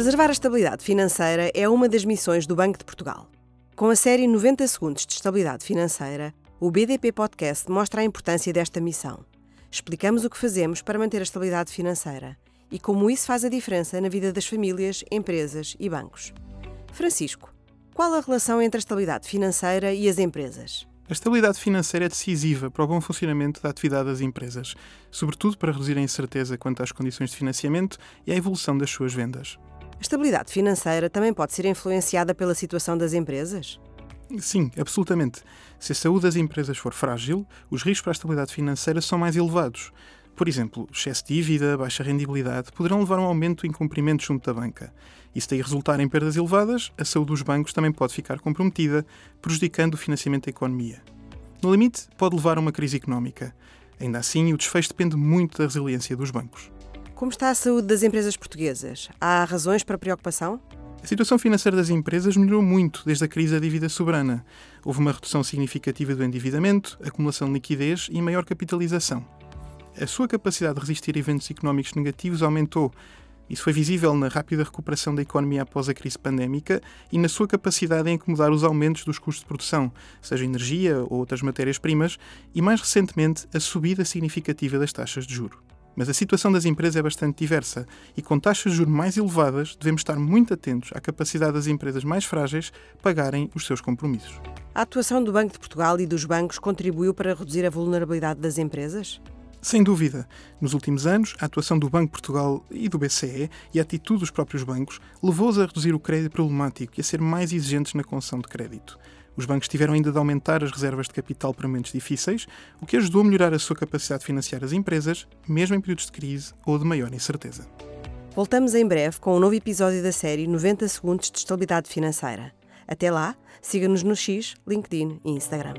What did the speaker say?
Preservar a estabilidade financeira é uma das missões do Banco de Portugal. Com a série 90 Segundos de Estabilidade Financeira, o BDP Podcast mostra a importância desta missão. Explicamos o que fazemos para manter a estabilidade financeira e como isso faz a diferença na vida das famílias, empresas e bancos. Francisco, qual a relação entre a estabilidade financeira e as empresas? A estabilidade financeira é decisiva para o bom funcionamento da atividade das empresas, sobretudo para reduzir a incerteza quanto às condições de financiamento e à evolução das suas vendas. A estabilidade financeira também pode ser influenciada pela situação das empresas? Sim, absolutamente. Se a saúde das empresas for frágil, os riscos para a estabilidade financeira são mais elevados. Por exemplo, excesso de dívida, baixa rendibilidade poderão levar a um aumento do incumprimento junto da banca. E se daí resultar em perdas elevadas, a saúde dos bancos também pode ficar comprometida, prejudicando o financiamento da economia. No limite, pode levar a uma crise económica. Ainda assim, o desfecho depende muito da resiliência dos bancos. Como está a saúde das empresas portuguesas? Há razões para preocupação? A situação financeira das empresas melhorou muito desde a crise da dívida soberana. Houve uma redução significativa do endividamento, acumulação de liquidez e maior capitalização a sua capacidade de resistir a eventos económicos negativos aumentou. Isso foi visível na rápida recuperação da economia após a crise pandémica e na sua capacidade em acomodar os aumentos dos custos de produção, seja energia ou outras matérias-primas, e mais recentemente a subida significativa das taxas de juro. Mas a situação das empresas é bastante diversa e, com taxas de juros mais elevadas, devemos estar muito atentos à capacidade das empresas mais frágeis pagarem os seus compromissos. A atuação do Banco de Portugal e dos bancos contribuiu para reduzir a vulnerabilidade das empresas? Sem dúvida, nos últimos anos, a atuação do Banco Portugal e do BCE e a atitude dos próprios bancos levou-os a reduzir o crédito problemático e a ser mais exigentes na concessão de crédito. Os bancos tiveram ainda de aumentar as reservas de capital para momentos difíceis, o que ajudou a melhorar a sua capacidade de financiar as empresas, mesmo em períodos de crise ou de maior incerteza. Voltamos em breve com um novo episódio da série 90 Segundos de Estabilidade Financeira. Até lá, siga-nos no X, LinkedIn e Instagram.